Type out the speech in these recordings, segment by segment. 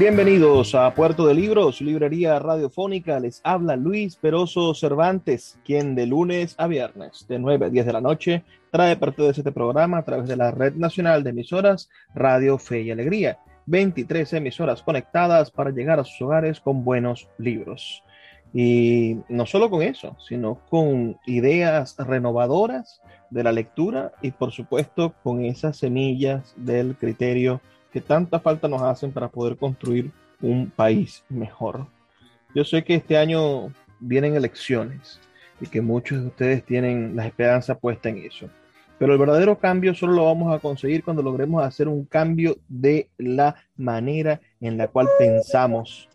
Bienvenidos a Puerto de Libros, librería radiofónica. Les habla Luis Peroso Cervantes, quien de lunes a viernes, de 9 a 10 de la noche, trae parte de este programa a través de la Red Nacional de Emisoras Radio Fe y Alegría. 23 emisoras conectadas para llegar a sus hogares con buenos libros. Y no solo con eso, sino con ideas renovadoras de la lectura y por supuesto con esas semillas del criterio que tanta falta nos hacen para poder construir un país mejor. Yo sé que este año vienen elecciones y que muchos de ustedes tienen la esperanza puesta en eso. Pero el verdadero cambio solo lo vamos a conseguir cuando logremos hacer un cambio de la manera en la cual pensamos.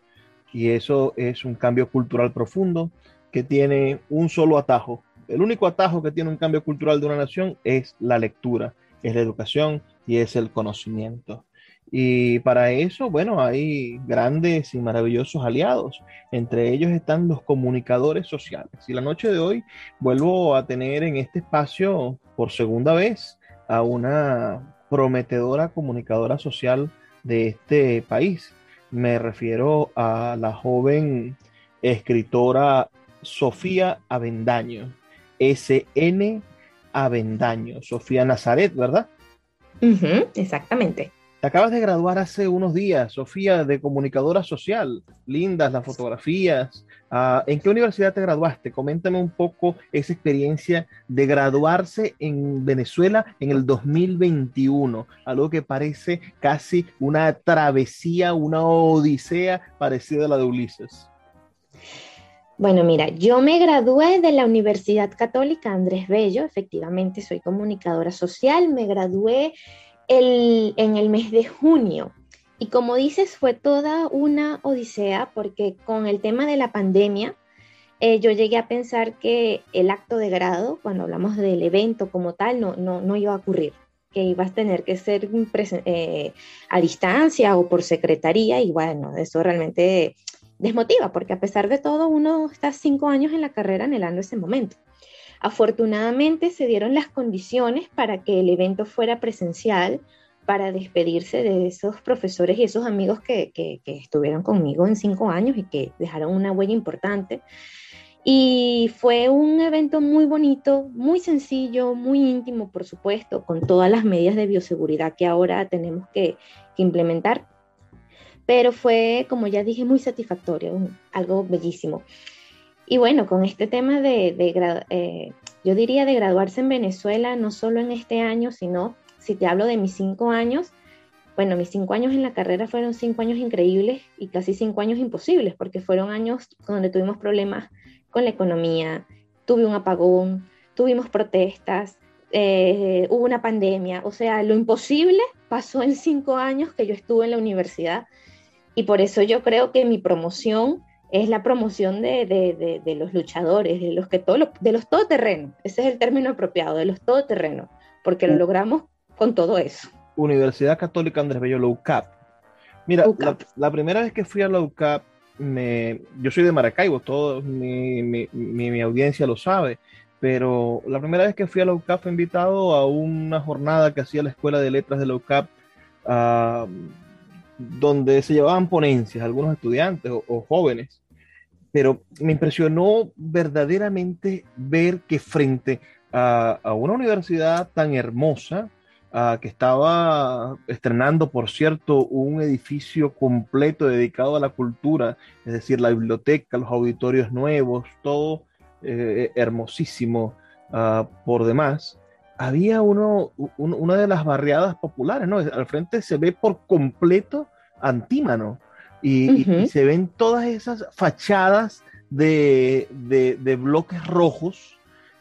Y eso es un cambio cultural profundo que tiene un solo atajo. El único atajo que tiene un cambio cultural de una nación es la lectura, es la educación y es el conocimiento. Y para eso, bueno, hay grandes y maravillosos aliados. Entre ellos están los comunicadores sociales. Y la noche de hoy vuelvo a tener en este espacio por segunda vez a una prometedora comunicadora social de este país. Me refiero a la joven escritora Sofía Avendaño, SN Avendaño, Sofía Nazaret, ¿verdad? exactamente acabas de graduar hace unos días, Sofía, de comunicadora social. Lindas las fotografías. Ah, ¿En qué universidad te graduaste? Coméntame un poco esa experiencia de graduarse en Venezuela en el 2021. Algo que parece casi una travesía, una odisea parecida a la de Ulises. Bueno, mira, yo me gradué de la Universidad Católica Andrés Bello, efectivamente soy comunicadora social, me gradué en el mes de junio. Y como dices, fue toda una odisea porque con el tema de la pandemia, eh, yo llegué a pensar que el acto de grado, cuando hablamos del evento como tal, no, no, no iba a ocurrir, que ibas a tener que ser eh, a distancia o por secretaría y bueno, eso realmente desmotiva porque a pesar de todo uno está cinco años en la carrera anhelando ese momento. Afortunadamente se dieron las condiciones para que el evento fuera presencial, para despedirse de esos profesores y esos amigos que, estuvieron conmigo en cinco años y que dejaron una huella importante. Y fue un evento muy bonito, muy sencillo, muy íntimo, por supuesto, con todas las medidas de bioseguridad que ahora tenemos que, implementar. Pero fue, como ya dije, muy satisfactorio, algo bellísimo. Y bueno, con este tema de, eh, yo diría de graduarse en Venezuela, no solo en este año, sino si te hablo de mis cinco años, bueno, mis cinco años en la carrera fueron cinco años increíbles y casi cinco años imposibles, porque fueron años donde tuvimos problemas con la economía, tuve un apagón, tuvimos protestas, eh, hubo una pandemia, o sea, lo imposible pasó en cinco años que yo estuve en la universidad. Y por eso yo creo que mi promoción es la promoción de, los luchadores, de los que todo, de los todoterrenos. Ese es el término apropiado, de los todoterrenos, porque lo logramos con todo eso. Universidad Católica Andrés Bello, la UCAP. Mira, la, primera vez que fui a la UCAP, me, yo soy de Maracaibo, todo mi, audiencia lo sabe, pero la primera vez que fui a la UCAP fue invitado a una jornada que hacía la Escuela de Letras de la UCAP, donde se llevaban ponencias, algunos estudiantes o, jóvenes, pero me impresionó verdaderamente ver que frente a, una universidad tan hermosa, ah, que estaba estrenando, por cierto, un edificio completo dedicado a la cultura, es decir, la biblioteca, los auditorios nuevos, todo eh, hermosísimo ah, por demás. Había uno, una de las barriadas populares, ¿no? Al frente se ve por completo Antímano y, se ven todas esas fachadas de, de bloques rojos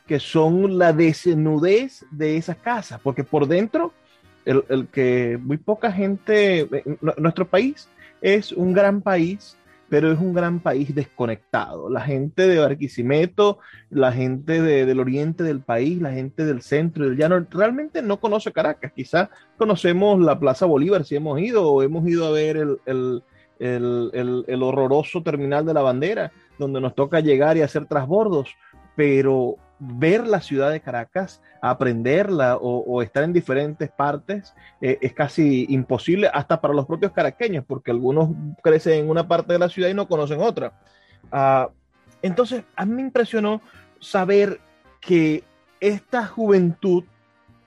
que son la desnudez de esa casa, porque por dentro, el, que muy poca gente, nuestro país es un gran país, pero es un gran país desconectado. La gente de Barquisimeto, la gente del oriente del país, la gente del centro y del llano, realmente no conoce Caracas. Quizás conocemos la Plaza Bolívar si hemos ido, o hemos ido a ver el, el, el horroroso terminal de la bandera, donde nos toca llegar y hacer trasbordos, pero ver la ciudad de Caracas, aprenderla o, estar en diferentes partes eh, es casi imposible hasta para los propios caraqueños, porque algunos crecen en una parte de la ciudad y no conocen otra. Ah, entonces, a mí me impresionó saber que esta juventud,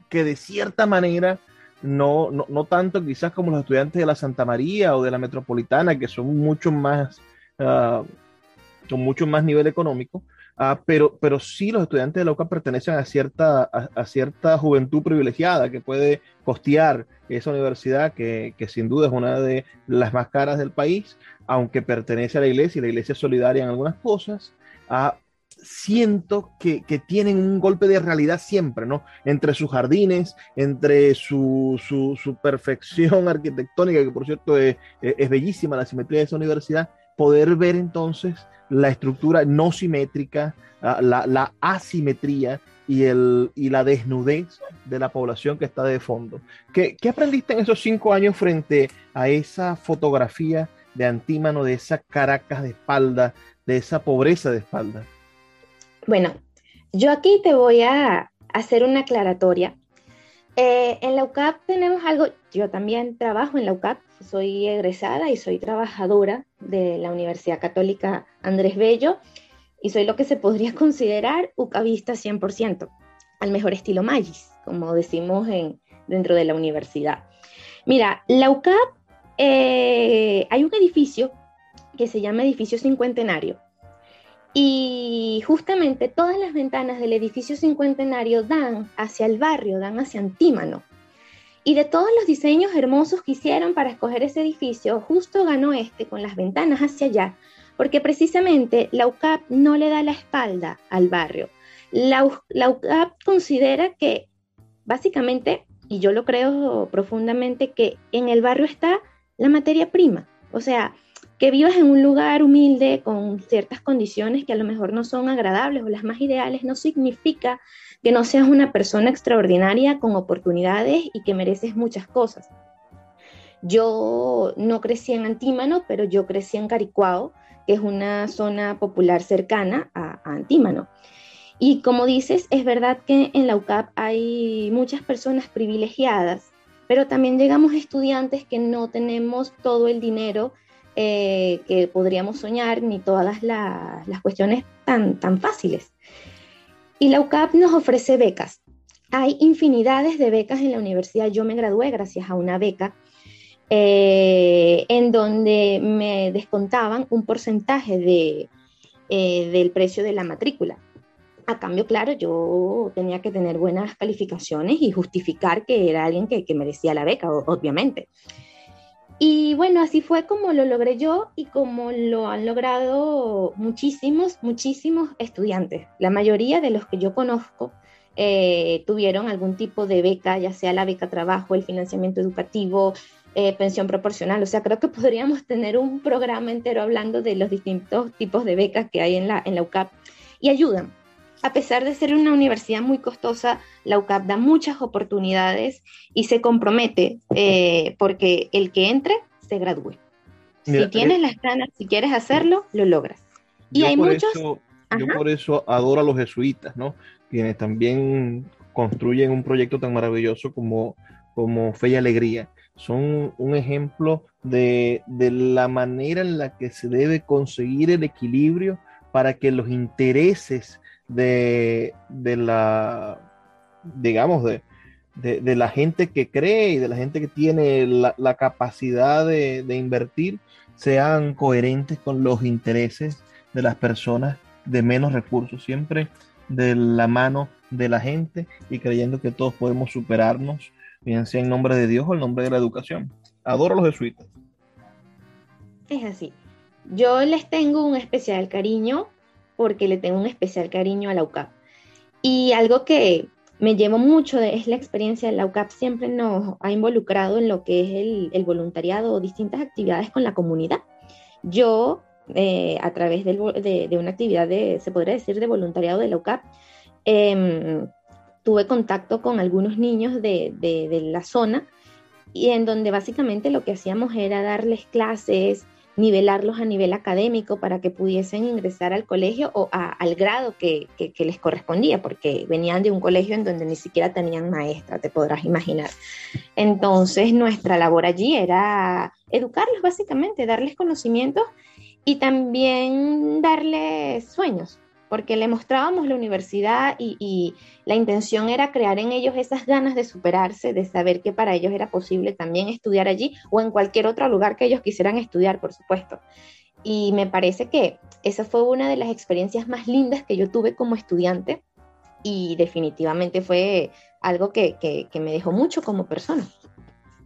que de cierta manera, no, no, tanto quizás como los estudiantes de la Santa María o de la Metropolitana, que son mucho más, con mucho más nivel económico, Ah, pero, pero sí los estudiantes de la UCA pertenecen a cierta, a, cierta juventud privilegiada que puede costear esa universidad, que, que, sin duda es una de las más caras del país, aunque pertenece a la iglesia y la iglesia es solidaria en algunas cosas. Ah, siento que, que, tienen un golpe de realidad siempre, ¿no? Entre sus jardines, entre su, su, perfección arquitectónica, que por cierto es, bellísima la simetría de esa universidad, poder ver entonces la estructura no simétrica, ah, la, asimetría y, el, y la desnudez de la población que está de fondo. ¿Qué, aprendiste en esos cinco años frente a esa fotografía de Antímano, de esa Caracas de espalda, de esa pobreza de espalda? Bueno, yo aquí te voy a hacer una aclaratoria. Eh, en la UCAP tenemos algo, yo también trabajo en la UCAP, soy egresada y soy trabajadora de la Universidad Católica Andrés Bello y soy lo que se podría considerar ucavista 100%, al mejor estilo Magis, como decimos en, dentro de la universidad. Mira, la UCAP, eh, hay un edificio que se llama Edificio Cincuentenario y justamente todas las ventanas del edificio Cincuentenario dan hacia el barrio, dan hacia Antímano. Y de todos los diseños hermosos que hicieron para escoger ese edificio, justo ganó este con las ventanas hacia allá, porque precisamente la UCAP no le da la espalda al barrio. La, UCAP considera que básicamente, y yo lo creo profundamente, que en el barrio está la materia prima. O sea, que vivas en un lugar humilde con ciertas condiciones que a lo mejor no son agradables o las más ideales, no significa que no seas una persona extraordinaria con oportunidades y que mereces muchas cosas. Yo no crecí en Antímano, pero yo crecí en Caricuao, que es una zona popular cercana a, Antímano. Y como dices, es verdad que en la UCAP hay muchas personas privilegiadas, pero también llegamos estudiantes que no tenemos todo el dinero eh, que podríamos soñar, ni todas las cuestiones tan, tan fáciles. Y la UCAP nos ofrece becas. Hay infinidades de becas en la universidad. Yo me gradué gracias a una beca eh, en donde me descontaban un porcentaje de, eh, del precio de la matrícula. A cambio, claro, yo tenía que tener buenas calificaciones y justificar que era alguien que, que merecía la beca, obviamente. Y bueno, así fue como lo logré yo y como lo han logrado muchísimos, muchísimos estudiantes. La mayoría de los que yo conozco eh, tuvieron algún tipo de beca, ya sea la beca trabajo, el financiamiento educativo, eh, pensión proporcional. O sea, creo que podríamos tener un programa entero hablando de los distintos tipos de becas que hay en la, en la UCAP y ayudan a pesar de ser una universidad muy costosa, la UCAP da muchas oportunidades y se compromete eh, porque el que entre se gradúe. si tienes eh, las ganas, si quieres hacerlo, lo logras. Y hay muchos... yo por eso adoro a los jesuitas, ¿no? Quienes también construyen un proyecto tan maravilloso como, como Fe y Alegría. Son un ejemplo de, de la manera en la que se debe conseguir el equilibrio para que los intereses de, la, digamos, de, de, la gente que cree y de la gente que tiene la, capacidad de, de, invertir sean coherentes con los intereses de las personas de menos recursos, siempre de la mano de la gente y creyendo que todos podemos superarnos, bien sea en nombre de Dios o en nombre de la educación. Adoro a los jesuitas. Es así. Yo les tengo un especial cariño porque le tengo un especial cariño a la UCAP. Y algo que me llevo mucho de, es la experiencia de la UCAP, siempre nos ha involucrado en lo que es el, voluntariado o distintas actividades con la comunidad. Yo, eh, a través de, una actividad de, se podría decir, de voluntariado de la UCAP, em, tuve contacto con algunos niños de, de la zona y en donde básicamente lo que hacíamos era darles clases, nivelarlos a nivel académico para que pudiesen ingresar al colegio o al grado que, les correspondía, porque venían de un colegio en donde ni siquiera tenían maestra, te podrás imaginar. Entonces nuestra labor allí era educarlos básicamente, darles conocimientos y también darles sueños porque le mostrábamos la universidad y, la intención era crear en ellos esas ganas de superarse, de saber que para ellos era posible también estudiar allí o en cualquier otro lugar que ellos quisieran estudiar, por supuesto. Y me parece que esa fue una de las experiencias más lindas que yo tuve como estudiante y definitivamente fue algo que, que me dejó mucho como persona.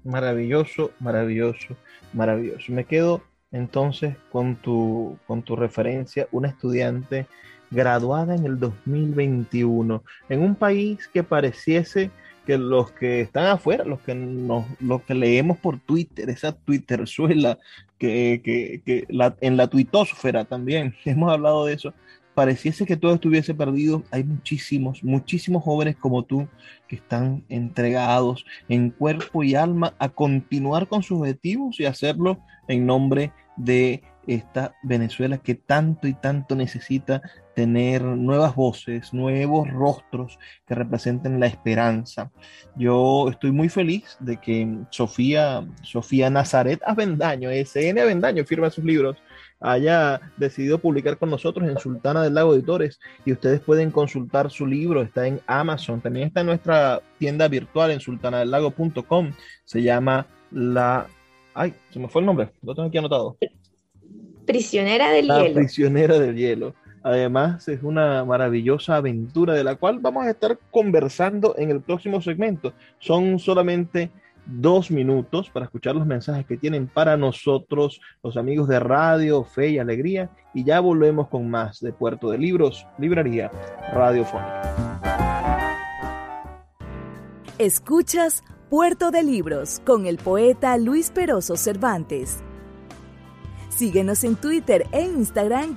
Maravilloso, maravilloso, maravilloso. Me quedo entonces con tu, con tu referencia, un estudiante graduada en el 2021, en un país que pareciese que los que están afuera, los que nos, los que leemos por Twitter, esa Twitterzuela que, que, que la, en la tuitosfera también, hemos hablado de eso, pareciese que todo estuviese perdido, hay muchísimos, muchísimos jóvenes como tú que están entregados en cuerpo y alma a continuar con sus objetivos y hacerlo en nombre de esta Venezuela que tanto y tanto necesita tener nuevas voces, nuevos rostros que representen la esperanza. Yo estoy muy feliz de que Sofía, Sofía Nazaret Avendaño, SN Avendaño, firma sus libros, haya decidido publicar con nosotros en Sultana del Lago Editores y ustedes pueden consultar su libro, está en Amazon, también está en nuestra tienda virtual en sultanadelago.com, se llama La... Ay, se me fue el nombre, lo tengo aquí anotado. Prisionera del hielo. Prisionera del hielo. Además, es una maravillosa aventura de la cual vamos a estar conversando en el próximo segmento. Son solamente dos minutos para escuchar los mensajes que tienen para nosotros los amigos de Radio, Fe y Alegría. Y ya volvemos con más de Puerto de Libros, Librería Radiofónica. Escuchas Puerto de Libros con el poeta Luis Peroso Cervantes. Síguenos en Twitter e Instagram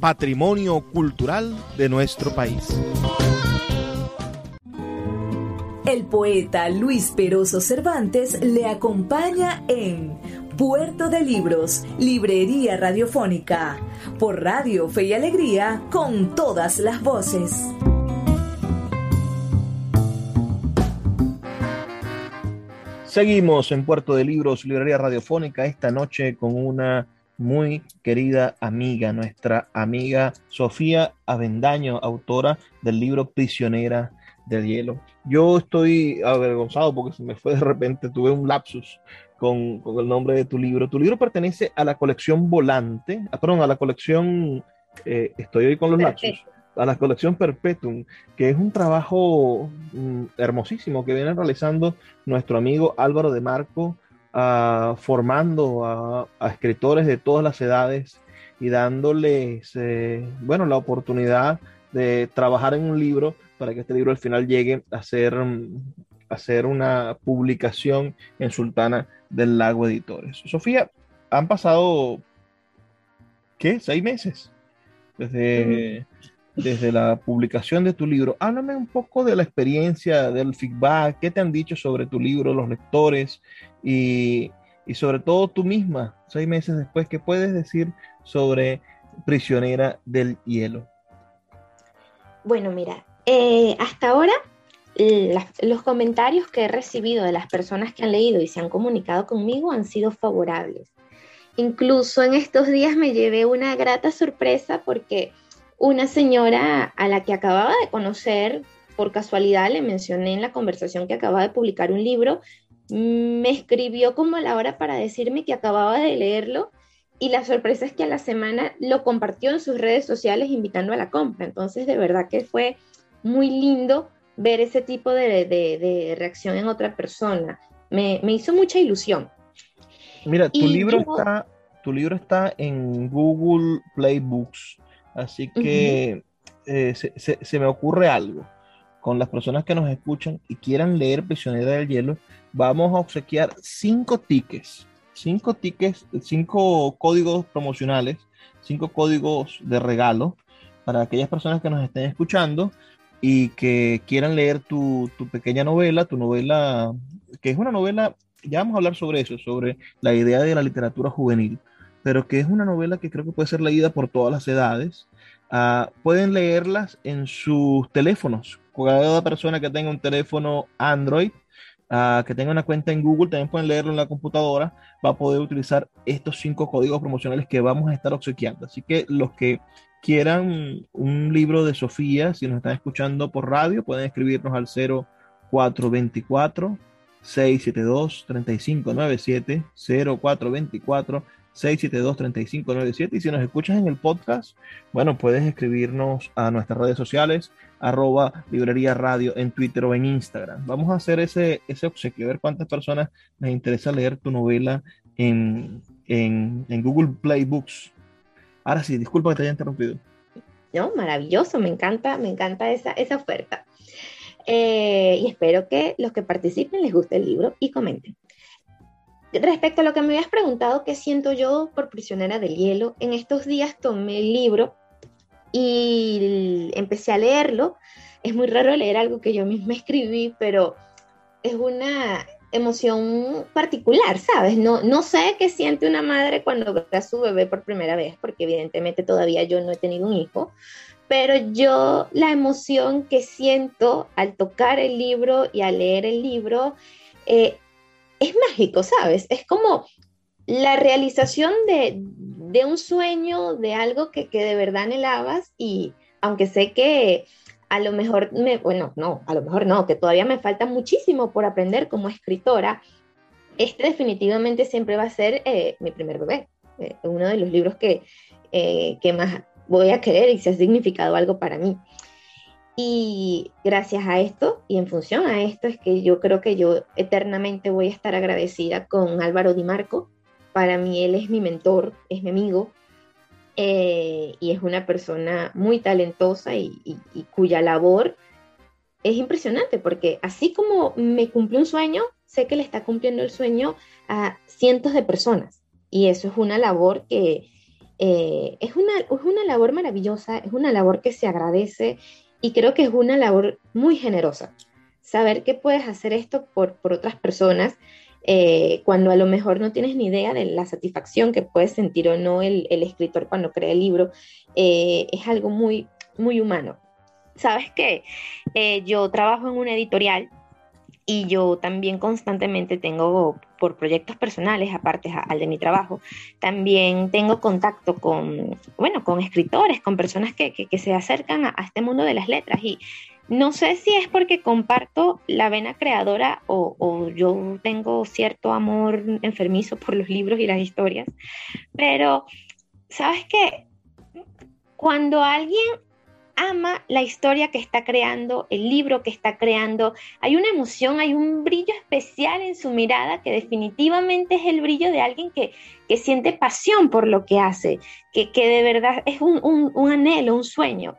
patrimonio cultural de nuestro país. El poeta Luis Peroso Cervantes le acompaña en Puerto de Libros, Librería Radiofónica, por Radio Fe y Alegría, con todas las voces. Seguimos en Puerto de Libros, Librería Radiofónica, esta noche con una muy querida amiga, nuestra amiga Sofía Avendaño, autora del libro Prisionera del Hielo. Yo estoy avergonzado porque se me fue de repente, tuve un lapsus con, el nombre de tu libro. Tu libro pertenece a la colección Volante, ah, perdón, a la colección, eh, estoy hoy con los lapsus, a la colección Perpetuum, que es un trabajo mm, hermosísimo que viene realizando nuestro amigo Álvaro de Marco formando a, escritores de todas las edades y dándoles, eh, bueno, la oportunidad de trabajar en un libro para que este libro al final llegue a ser, a ser una publicación en Sultana del Lago Editores. Sofía, han pasado, ¿qué? Seis meses desde, desde la publicación de tu libro. Háblame un poco de la experiencia, del feedback, qué te han dicho sobre tu libro los lectores y, y sobre todo tú misma, seis meses después, ¿qué puedes decir sobre Prisionera del Hielo? Bueno, mira, eh, hasta ahora los comentarios que he recibido de las personas que han leído y se han comunicado conmigo han sido favorables. Incluso en estos días me llevé una grata sorpresa porque una señora a la que acababa de conocer por casualidad, le mencioné en la conversación que acababa de publicar un libro, me escribió como a la hora para decirme que acababa de leerlo y la sorpresa es que a la semana lo compartió en sus redes sociales invitando a la compra. Entonces, de verdad que fue muy lindo ver ese tipo de, reacción en otra persona. Me, hizo mucha ilusión. Mira, tu libro, está, tu libro está en Google Play Books, así que eh, se, me ocurre algo. Con las personas que nos escuchan y quieran leer Prisionera del Hielo, vamos a obsequiar cinco tickets, cinco tickets, cinco códigos promocionales, cinco códigos de regalo para aquellas personas que nos estén escuchando y que quieran leer tu, pequeña novela, tu novela, que es una novela, ya vamos a hablar sobre eso, sobre la idea de la literatura juvenil, pero que es una novela que creo que puede ser leída por todas las edades. Ah, pueden leerlas en sus teléfonos. Cada persona que tenga un teléfono Android, ah, que tenga una cuenta en Google, también pueden leerlo en la computadora, va a poder utilizar estos cinco códigos promocionales que vamos a estar obsequiando. Así que los que quieran un libro de Sofía, si nos están escuchando por radio, pueden escribirnos al 0424 672 3597 0424 672 3597 y si nos escuchas en el podcast, bueno, puedes escribirnos a nuestras redes sociales arroba librería radio en Twitter o en Instagram. Vamos a hacer ese, ese obsequio, a ver cuántas personas les interesa leer tu novela en, en, en Google Play Books. Ahora sí, disculpa que te haya interrumpido. No, maravilloso, me encanta, me encanta esa, esa oferta. Eh, y espero que los que participen les guste el libro y comenten. Respecto a lo que me habías preguntado, ¿qué siento yo por prisionera del hielo? En estos días tomé el libro y empecé a leerlo. Es muy raro leer algo que yo misma escribí, pero es una, emoción particular, ¿sabes? No, no sé qué siente una madre cuando ve a su bebé por primera vez, porque evidentemente todavía yo no he tenido un hijo, pero yo la emoción que siento al tocar el libro y al leer el libro eh, es mágico, ¿sabes? Es como la realización de, de un sueño, de algo que, que de verdad anhelabas y aunque sé que a lo mejor, me, bueno, no, a lo mejor no, que todavía me falta muchísimo por aprender como escritora, este definitivamente siempre va a ser eh, mi primer bebé, eh, uno de los libros que, eh, que más voy a querer y se ha significado algo para mí. Y gracias a esto y en función a esto es que yo creo que yo eternamente voy a estar agradecida con Álvaro Di Marco. Para mí él es mi mentor, es mi amigo, eh, y es una persona muy talentosa y, cuya labor es impresionante porque así como me cumplió un sueño, sé que le está cumpliendo el sueño a cientos de personas y eso es una labor que eh, es, una, es una labor maravillosa, es una labor que se agradece y creo que es una labor muy generosa. Saber que puedes hacer esto por, por otras personas eh, cuando a lo mejor no tienes ni idea de la satisfacción que puede sentir o no el, escritor cuando crea el libro, eh, es algo muy, muy humano. Sabes que eh, yo trabajo en una editorial y yo también constantemente tengo, por proyectos personales, aparte al de mi trabajo, también tengo contacto con, bueno, con escritores, con personas que, que, se acercan a, este mundo de las letras. Y no sé si es porque comparto la vena creadora o, yo tengo cierto amor enfermizo por los libros y las historias, pero sabes que cuando alguien ama la historia que está creando, el libro que está creando. Hay una emoción, hay un brillo especial en su mirada que definitivamente es el brillo de alguien que, siente pasión por lo que hace, que, de verdad es un, un, anhelo, un sueño.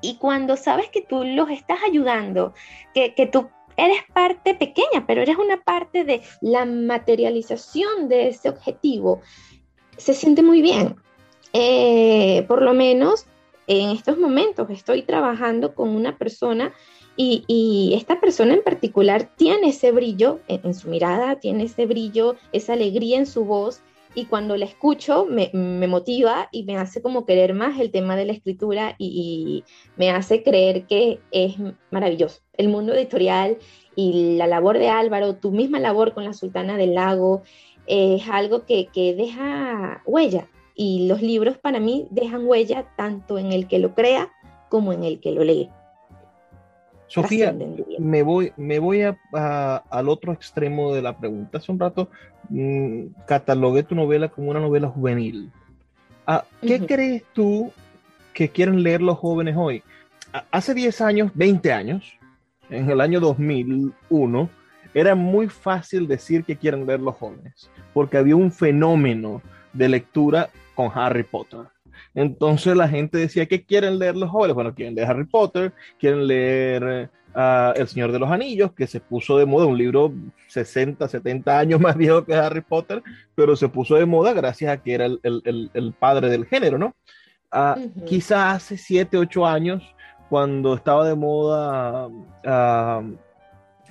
Y cuando sabes que tú los estás ayudando, que, que tú eres parte pequeña, pero eres una parte de la materialización de ese objetivo, se siente muy bien. Eh, por lo menos en estos momentos estoy trabajando con una persona y, esta persona en particular tiene ese brillo en, su mirada, tiene ese brillo, esa alegría en su voz y cuando la escucho me, motiva y me hace como querer más el tema de la escritura y, me hace creer que es maravilloso. El mundo editorial y la labor de Álvaro, tu misma labor con la Sultana del Lago, es algo que, deja huella y los libros para mí dejan huella tanto en el que lo crea como en el que lo lee. Sofía, me voy, me voy al otro extremo de la pregunta. Hace un rato mm, catalogué tu novela como una novela juvenil. Ah, ¿Qué crees tú que quieren leer los jóvenes hoy? Hace 10 años, 20 años, en el año 2001, era muy fácil decir que quieren leer los jóvenes, porque había un fenómeno de lectura con Harry Potter. Entonces la gente decía que quieren leer los jóvenes. Bueno, quieren leer Harry Potter, quieren leer uh, El Señor de los Anillos, que se puso de moda, un libro 60, 70 años más viejo que Harry Potter, pero se puso de moda gracias a que era el, el, el padre del género, ¿no? Uh, Quizás hace 7, 8 años, cuando estaba de moda, uh,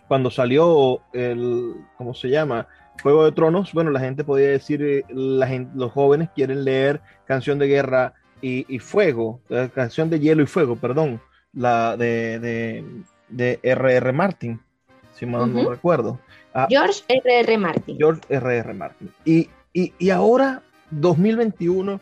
cuando salió el, ¿cómo se llama? Juego de Tronos, bueno, la gente podía decir, eh, la gente, los jóvenes quieren leer Canción de Guerra y, Fuego, Canción de Hielo y Fuego, perdón, la de, de, de R.R. Martin, si mal no recuerdo. Ah, George R.R. Martin. George R.R. Martin. Y, y, y, ahora, 2021,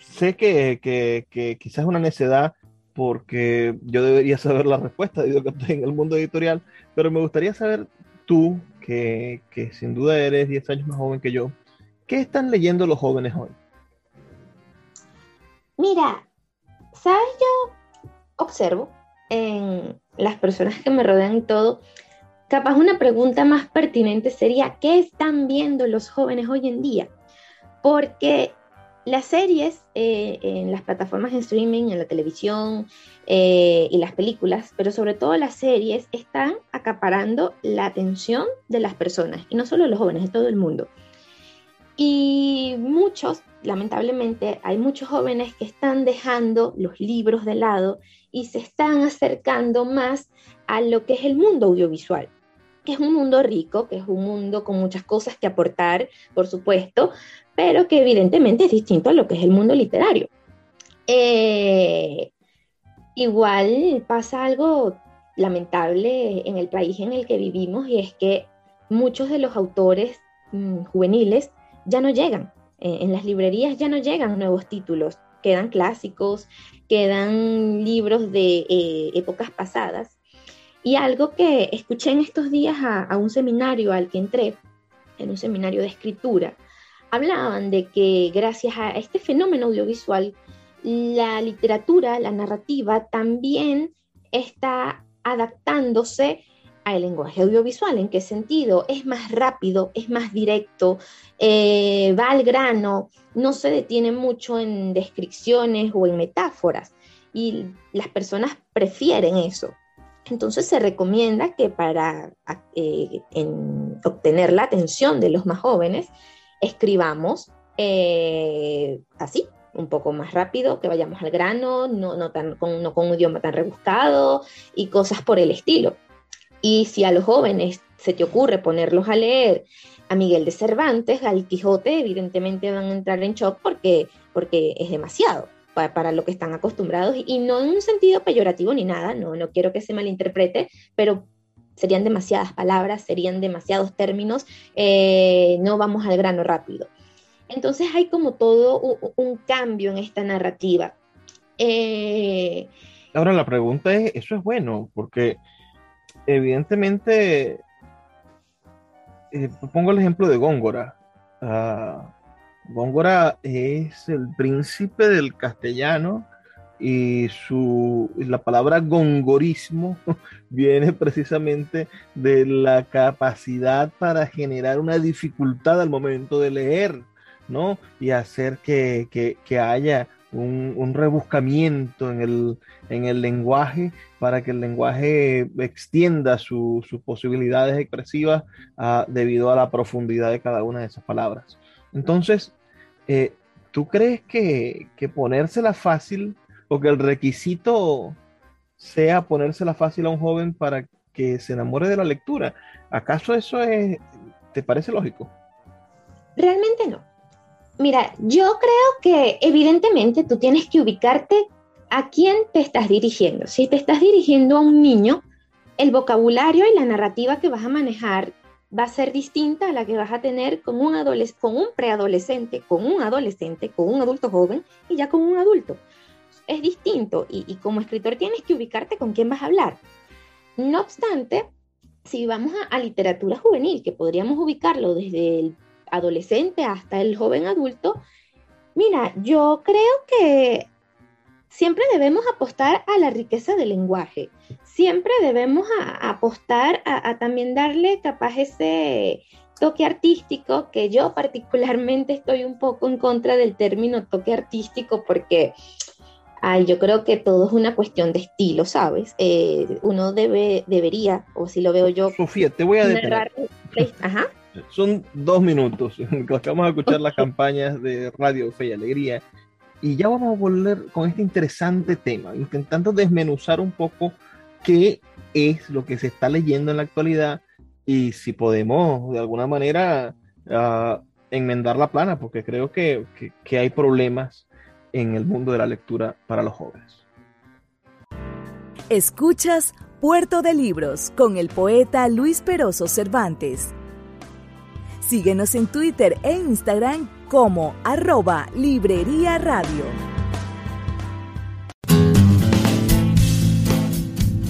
sé que, que, que quizás es una necedad porque yo debería saber la respuesta, digo que estoy en el mundo editorial, pero me gustaría saber tú, que, sin duda eres 10 años más joven que yo, ¿qué están leyendo los jóvenes hoy? Mira, ¿sabes? Yo observo en las personas que me rodean y todo, capaz una pregunta más pertinente sería, ¿qué están viendo los jóvenes hoy en día? Porque las series eh, en las plataformas de streaming, en la televisión eh, y las películas, pero sobre todo las series, están acaparando la atención de las personas, y no solo los jóvenes, de todo el mundo. Y muchos, lamentablemente, hay muchos jóvenes que están dejando los libros de lado y se están acercando más a lo que es el mundo audiovisual que es un mundo rico, que es un mundo con muchas cosas que aportar, por supuesto, pero que evidentemente es distinto a lo que es el mundo literario. Eh, igual pasa algo lamentable en el país en el que vivimos y es que muchos de los autores mm, juveniles ya no llegan. Eh, en las librerías ya no llegan nuevos títulos, quedan clásicos, quedan libros de eh, épocas pasadas. Y algo que escuché en estos días a un seminario al que entré, en un seminario de escritura, hablaban de que gracias a este fenómeno audiovisual, la literatura, la narrativa también está adaptándose al lenguaje audiovisual. ¿En qué sentido? Es más rápido, es más directo, eh, va al grano, no se detiene mucho en descripciones o en metáforas y las personas prefieren eso. Entonces se recomienda que para eh, obtener la atención de los más jóvenes, escribamos eh, así, un poco más rápido, que vayamos al grano, no, no, tan, con, no con un idioma tan rebuscado y cosas por el estilo. Y si a los jóvenes se te ocurre ponerlos a leer a Miguel de Cervantes, al Quijote, evidentemente van a entrar en shock porque, porque es demasiado para, lo que están acostumbrados y no en un sentido peyorativo ni nada, no, no quiero que se malinterprete, pero serían demasiadas palabras, serían demasiados términos, eh, no vamos al grano rápido. Entonces hay como todo un, cambio en esta narrativa. Eh, Ahora la pregunta es, ¿eso es bueno? Porque evidentemente, eh, pongo el ejemplo de Góngora. Uh, Góngora es el príncipe del castellano y su, la palabra gongorismo viene precisamente de la capacidad para generar una dificultad al momento de leer, ¿no? Y hacer que, haya un, rebuscamiento en el, en el, lenguaje para que el lenguaje extienda sus posibilidades expresivas ah, debido a la profundidad de cada una de esas palabras. Entonces, eh, ¿tú crees que, que ponérsela fácil o que el requisito sea ponérsela fácil a un joven para que se enamore de la lectura. ¿Acaso eso es, te parece lógico? Realmente no. Mira, yo creo que evidentemente tú tienes que ubicarte a quién te estás dirigiendo. Si te estás dirigiendo a un niño, el vocabulario y la narrativa que vas a manejar va a ser distinta a la que vas a tener con un, con un preadolescente, con un adolescente, con un adulto joven y ya con un adulto es distinto y, como escritor tienes que ubicarte con quién vas a hablar. No obstante, si vamos a, literatura juvenil, que podríamos ubicarlo desde el adolescente hasta el joven adulto, mira, yo creo que siempre debemos apostar a la riqueza del lenguaje, siempre debemos apostar a, también darle capaz ese toque artístico, que yo particularmente estoy un poco en contra del término toque artístico porque Ay, yo creo que todo es una cuestión de estilo, ¿sabes? Eh, uno debe, debería, o si lo veo yo. Sofía, te voy a detener. Ajá. Son dos minutos que vamos a escuchar las campañas de Radio Fe y Alegría. Y ya vamos a volver con este interesante tema, intentando desmenuzar un poco qué es lo que se está leyendo en la actualidad y si podemos de alguna manera uh, enmendar la plana, porque creo que, que, que hay problemas en el mundo de la lectura para los jóvenes. Escuchas Puerto de Libros con el poeta Luis Peroso Cervantes. Síguenos en Twitter e Instagram como arroba Librería Radio.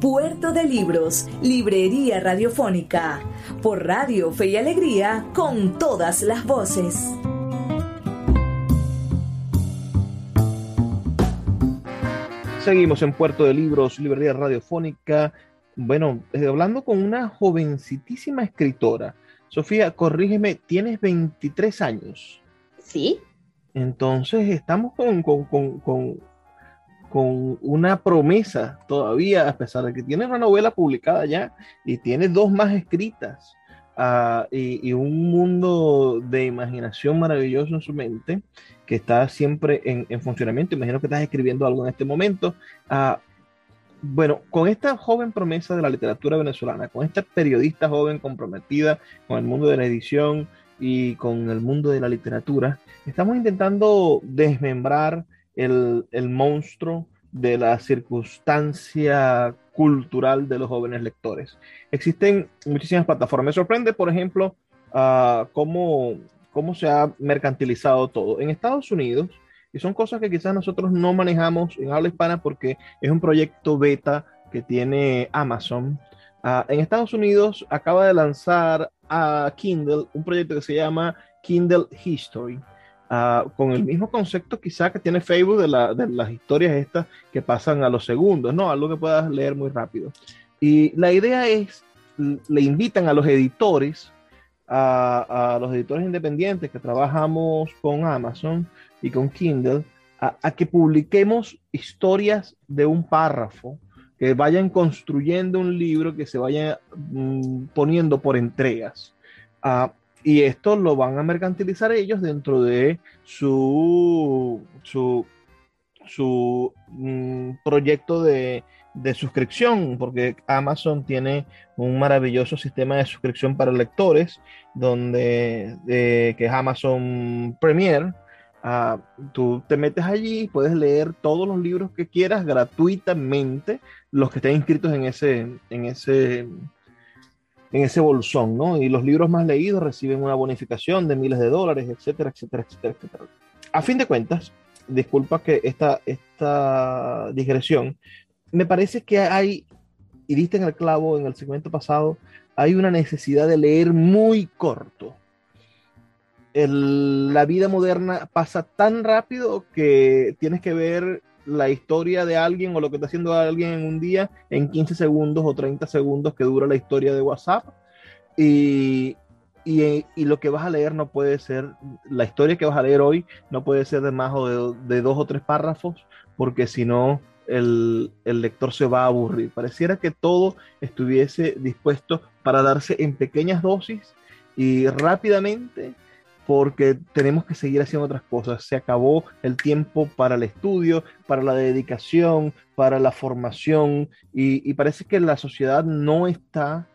Puerto de Libros, Librería Radiofónica, por Radio Fe y Alegría, con todas las voces. Seguimos en Puerto de Libros, Librería Radiofónica. Bueno, hablando con una jovencitísima escritora. Sofía, corrígeme, tienes 23 años. Sí. Entonces estamos con, con con una promesa todavía, a pesar de que tiene una novela publicada ya y tiene dos más escritas uh, y, un mundo de imaginación maravilloso en su mente que está siempre en, en funcionamiento. Imagino que estás escribiendo algo en este momento. Uh, bueno, con esta joven promesa de la literatura venezolana, con esta periodista joven comprometida con el mundo de la edición y con el mundo de la literatura, estamos intentando desmembrar el, el monstruo de la circunstancia cultural de los jóvenes lectores. Existen muchísimas plataformas. Me sorprende, por ejemplo, uh, cómo, cómo se ha mercantilizado todo. En Estados Unidos, y son cosas que quizás nosotros no manejamos en habla hispana porque es un proyecto beta que tiene Amazon. Uh, en Estados Unidos acaba de lanzar a Kindle un proyecto que se llama Kindle History. Ah, con el mismo concepto quizá que tiene Facebook de, las historias estas que pasan a los segundos, ¿no? Algo que puedas leer muy rápido. Y la idea es, le invitan a los editores, a, los editores independientes que trabajamos con Amazon y con Kindle, a, que publiquemos historias de un párrafo, que vayan construyendo un libro, que se vaya mm, poniendo por entregas. Uh, y esto lo van a mercantilizar ellos dentro de su, su, su mm, proyecto de, de, suscripción, porque Amazon tiene un maravilloso sistema de suscripción para lectores, donde, que es Amazon Premier. Uh, tú te metes allí y puedes leer todos los libros que quieras gratuitamente, los que estén inscritos en ese, en ese en ese bolsón, ¿no? Y los libros más leídos reciben una bonificación de miles de dólares, etcétera, etcétera, etcétera, etcétera. A fin de cuentas, disculpa que esta, esta digresión, me parece que hay, y diste en el clavo en el segmento pasado, hay una necesidad de leer muy corto. la vida moderna pasa tan rápido que tienes que ver la historia de alguien o lo que está haciendo alguien en un día en 15 segundos o 30 segundos que dura la historia de WhatsApp. Y, y, y, lo que vas a leer no puede ser, la historia que vas a leer hoy no puede ser de más o de, de dos o tres párrafos, porque si no, el, el, lector se va a aburrir. Pareciera que todo estuviese dispuesto para darse en pequeñas dosis y rápidamente porque tenemos que seguir haciendo otras cosas. Se acabó el tiempo para el estudio, para la dedicación, para la formación y, parece que la sociedad no está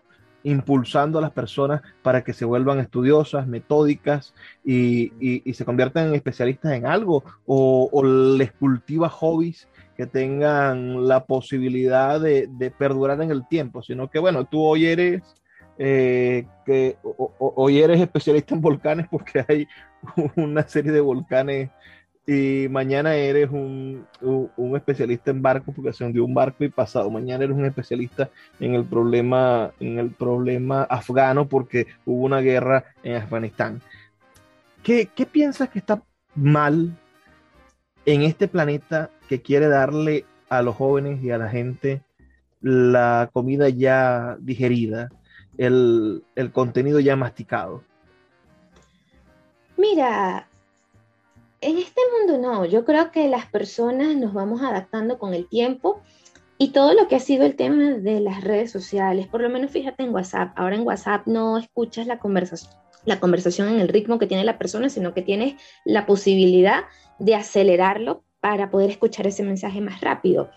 impulsando a las personas para que se vuelvan estudiosas, metódicas y, se conviertan en especialistas en algo o, les cultiva hobbies que tengan la posibilidad de, de perdurar en el tiempo, sino que bueno, tú hoy eres eh, que hoy eres especialista en volcanes porque hay una serie de volcanes y mañana eres un, un, especialista en barcos porque se hundió un barco y pasado mañana eres un especialista en el problema en el problema afgano porque hubo una guerra en Afganistán. ¿Qué, qué piensas que está mal en este planeta que quiere darle a los jóvenes y a la gente la comida ya digerida? El, contenido ya masticado? Mira, en este mundo no, yo creo que las personas nos vamos adaptando con el tiempo y todo lo que ha sido el tema de las redes sociales, por lo menos fíjate en WhatsApp, ahora en WhatsApp no escuchas la conversación, la conversación en el ritmo que tiene la persona, sino que tienes la posibilidad de acelerarlo para poder escuchar ese mensaje más rápido.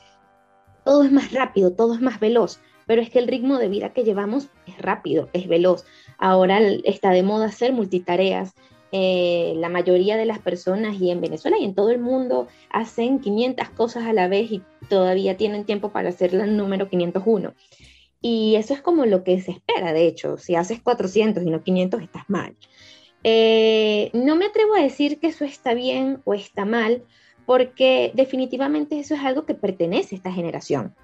Todo es más rápido, todo es más veloz pero es que el ritmo de vida que llevamos es rápido, es veloz. Ahora está de moda hacer multitareas. Eh, la mayoría de las personas y en Venezuela y en todo el mundo hacen 500 cosas a la vez y todavía tienen tiempo para hacer el número 501. Y eso es como lo que se espera, de hecho. Si haces 400 y no 500, estás mal. Eh, no me atrevo a decir que eso está bien o está mal, porque definitivamente eso es algo que pertenece a esta generación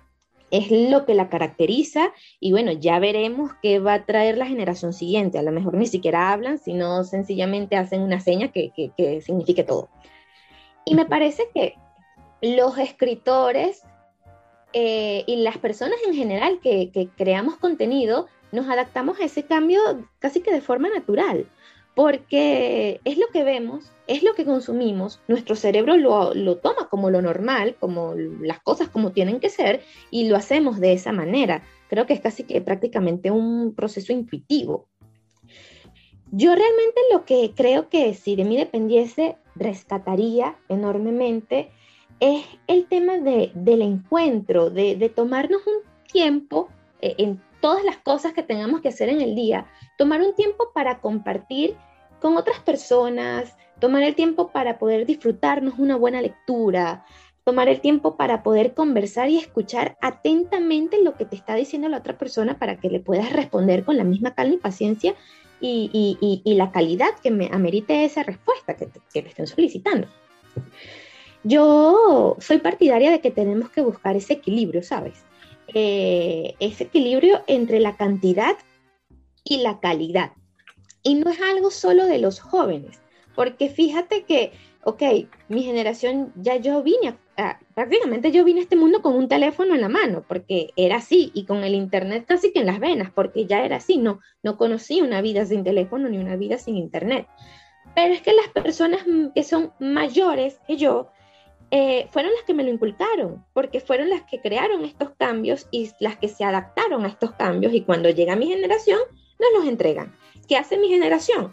es lo que la caracteriza y bueno, ya veremos qué va a traer la generación siguiente. A lo mejor ni siquiera hablan, sino sencillamente hacen una seña que, signifique todo. Y me parece que los escritores eh, y las personas en general que, que creamos contenido nos adaptamos a ese cambio casi que de forma natural porque es lo que vemos, es lo que consumimos, nuestro cerebro lo, toma como lo normal, como las cosas como tienen que ser, y lo hacemos de esa manera. Creo que es casi que prácticamente un proceso intuitivo. Yo realmente lo que creo que si de mí dependiese, rescataría enormemente es el tema del encuentro, de, tomarnos un tiempo eh, en todas las cosas que tengamos que hacer en el día, tomar un tiempo para compartir con otras personas, tomar el tiempo para poder disfrutarnos una buena lectura, tomar el tiempo para poder conversar y escuchar atentamente lo que te está diciendo la otra persona para que le puedas responder con la misma calma y paciencia y, la calidad que me amerite esa respuesta que, te, estén solicitando. Yo soy partidaria de que tenemos que buscar ese equilibrio, ¿sabes? Eh, ese equilibrio entre la cantidad y la calidad. Y no es algo solo de los jóvenes, porque fíjate que, ok, mi generación, ya yo vine, a, prácticamente yo vine a este mundo con un teléfono en la mano, porque era así, y con el internet casi que en las venas, porque ya era así, no, no conocí una vida sin teléfono ni una vida sin internet. Pero es que las personas que son mayores que yo, eh, fueron las que me lo inculcaron, porque fueron las que crearon estos cambios y las que se adaptaron a estos cambios. Y cuando llega mi generación, nos los entregan. ¿Qué hace mi generación?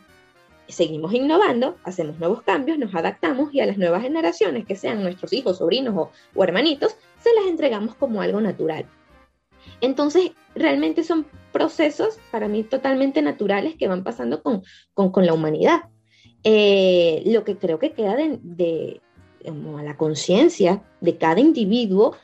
Seguimos innovando, hacemos nuevos cambios, nos adaptamos y a las nuevas generaciones, que sean nuestros hijos, sobrinos o, hermanitos, se las entregamos como algo natural. Entonces, realmente son procesos para mí totalmente naturales que van pasando con, con, la humanidad. Eh, lo que creo que queda de, a la conciencia de cada individuo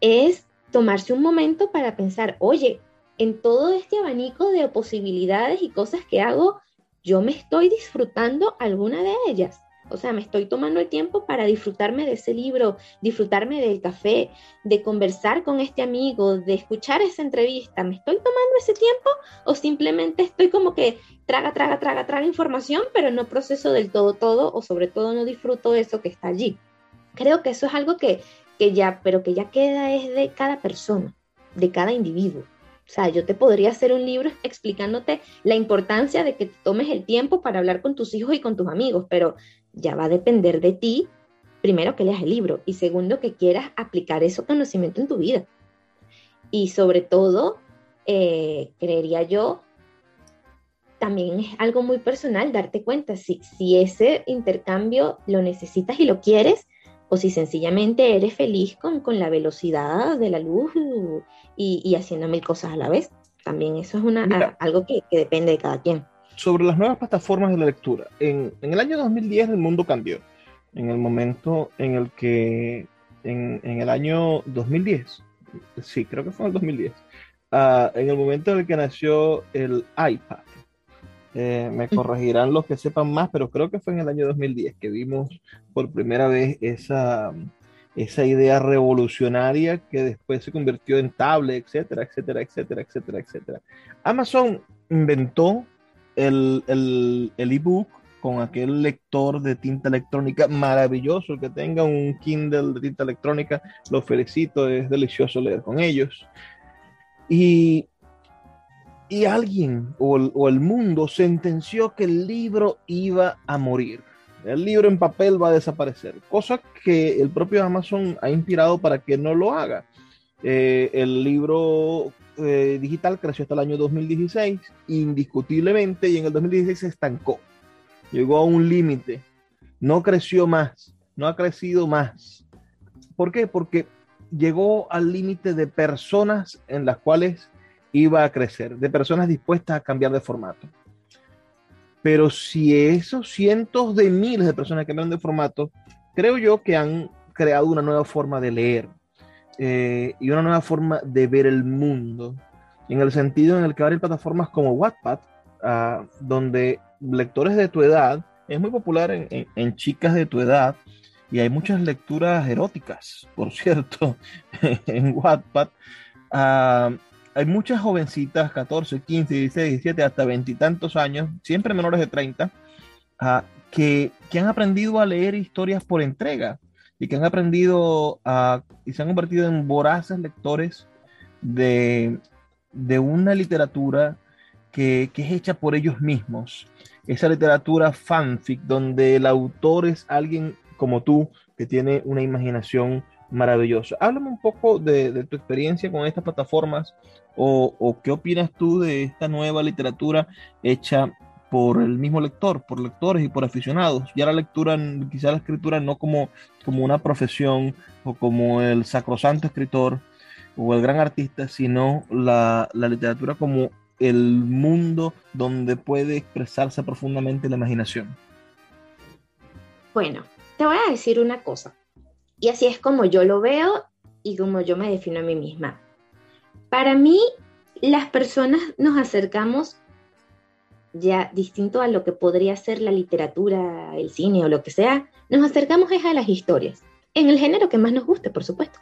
es tomarse un momento para pensar, oye, en todo este abanico de posibilidades y cosas que hago, yo me estoy disfrutando alguna de ellas. O sea, me estoy tomando el tiempo para disfrutarme de ese libro, disfrutarme del café, de conversar con este amigo, de escuchar esa entrevista. ¿Me estoy tomando ese tiempo o simplemente estoy como que traga, traga, traga, traga información, pero no proceso del todo todo o sobre todo no disfruto eso que está allí? Creo que eso es algo que, que ya, pero que ya queda es de cada persona, de cada individuo. O sea, yo te podría hacer un libro explicándote la importancia de que tomes el tiempo para hablar con tus hijos y con tus amigos, pero ya va a depender de ti, primero que leas el libro y segundo que quieras aplicar ese conocimiento en tu vida. Y sobre todo, eh, creería yo, también es algo muy personal darte cuenta si, si ese intercambio lo necesitas y lo quieres o si sencillamente eres feliz con, con la velocidad de la luz y, haciendo mil cosas a la vez. También eso es una, algo que, que depende de cada quien sobre las nuevas plataformas de la lectura. En, en, el año 2010 el mundo cambió. En el momento en el que, en, en el año 2010, sí, creo que fue en el 2010, ah, en el momento en el que nació el iPad. Eh, me corregirán los que sepan más, pero creo que fue en el año 2010 que vimos por primera vez esa, esa idea revolucionaria que después se convirtió en tablet, etcétera, etcétera, etcétera, etcétera, etcétera. Amazon inventó el, el, el ebook con aquel lector de tinta electrónica maravilloso. Que tenga un Kindle de tinta electrónica, lo felicito, es delicioso leer con ellos. Y, y alguien o el, o el mundo sentenció que el libro iba a morir. El libro en papel va a desaparecer, cosa que el propio Amazon ha inspirado para que no lo haga. Eh, el libro eh, digital creció hasta el año 2016, indiscutiblemente, y en el 2016 se estancó. Llegó a un límite. No creció más, no ha crecido más. ¿Por qué? Porque llegó al límite de personas en las cuales iba a crecer, de personas dispuestas a cambiar de formato. Pero si esos cientos de miles de personas cambiaron de formato, creo yo que han creado una nueva forma de leer, eh, y una nueva forma de ver el mundo, en el sentido en el que hay plataformas como Wattpad, ah, donde lectores de tu edad, es muy popular en, chicas de tu edad, y hay muchas lecturas eróticas, por cierto, en Wattpad. Ah, hay muchas jovencitas, 14, 15, 16, 17, hasta veintitantos años, siempre menores de 30, ah, que, que, han aprendido a leer historias por entrega y que han aprendido a, y se han convertido en voraces lectores de, de una literatura que, que, es hecha por ellos mismos. Esa literatura fanfic, donde el autor es alguien como tú, que tiene una imaginación maravillosa. Háblame un poco de, tu experiencia con estas plataformas o, qué opinas tú de esta nueva literatura hecha por el mismo lector, por lectores y por aficionados. Ya la lectura, quizá la escritura no como, como una profesión o como el sacrosanto escritor o el gran artista, sino la literatura como el mundo donde puede expresarse profundamente la imaginación. Bueno, te voy a decir una cosa, y así es como yo lo veo y como yo me defino a mí misma. Para mí, las personas nos acercamos ya distinto a lo que podría ser la literatura, el cine o lo que sea, nos acercamos es a las historias, en el género que más nos guste, por supuesto.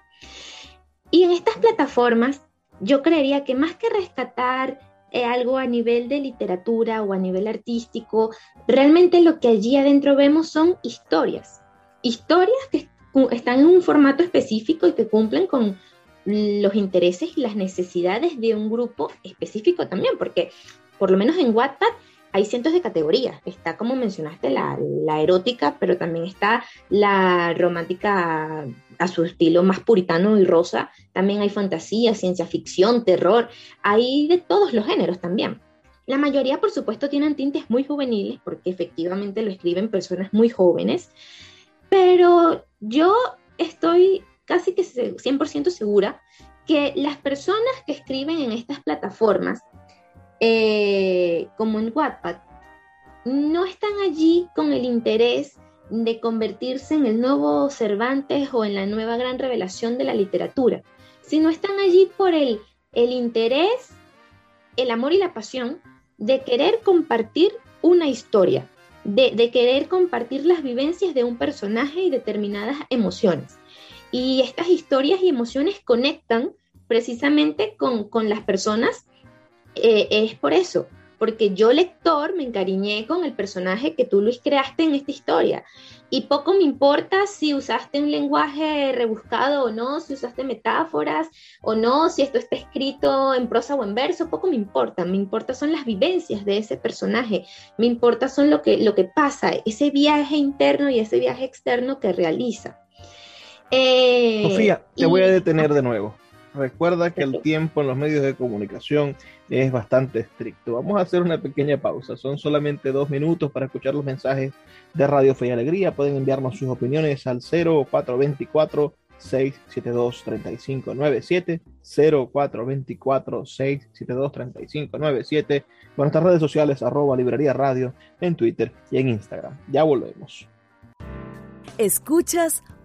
Y en estas plataformas, yo creería que más que rescatar eh, algo a nivel de literatura o a nivel artístico, realmente lo que allí adentro vemos son historias. Historias que están en un formato específico y que cumplen con los intereses y las necesidades de un grupo específico también, porque por lo menos en Wattpad hay cientos de categorías. Está, como mencionaste, la, erótica, pero también está la romántica a su estilo más puritano y rosa. También hay fantasía, ciencia ficción, terror. Hay de todos los géneros también. La mayoría, por supuesto, tienen tintes muy juveniles, porque efectivamente lo escriben personas muy jóvenes, pero yo estoy casi que 100% segura que las personas que escriben en estas plataformas, eh, como en Wattpad, no están allí con el interés de convertirse en el nuevo Cervantes o en la nueva gran revelación de la literatura, sino están allí por el, el interés, el amor y la pasión de querer compartir una historia, de, querer compartir las vivencias de un personaje y determinadas emociones. Y estas historias y emociones conectan precisamente con, las personas. Eh, es por eso, porque yo lector me encariñé con el personaje que tú Luis creaste en esta historia. Y poco me importa si usaste un lenguaje rebuscado o no, si usaste metáforas o no, si esto está escrito en prosa o en verso, poco me importa. Me importa son las vivencias de ese personaje, me importa son lo que, lo que pasa, ese viaje interno y ese viaje externo que realiza. Eh, Sofía, te voy a detener de nuevo. Recuerda que el tiempo en los medios de comunicación es bastante estricto. Vamos a hacer una pequeña pausa. Son solamente dos minutos para escuchar los mensajes de Radio Fe y Alegría. Pueden enviarnos sus opiniones al 0424 672 3597 0424 672 3597 con nuestras redes sociales arroba librería radio en Twitter y en Instagram. Ya volvemos. Escuchas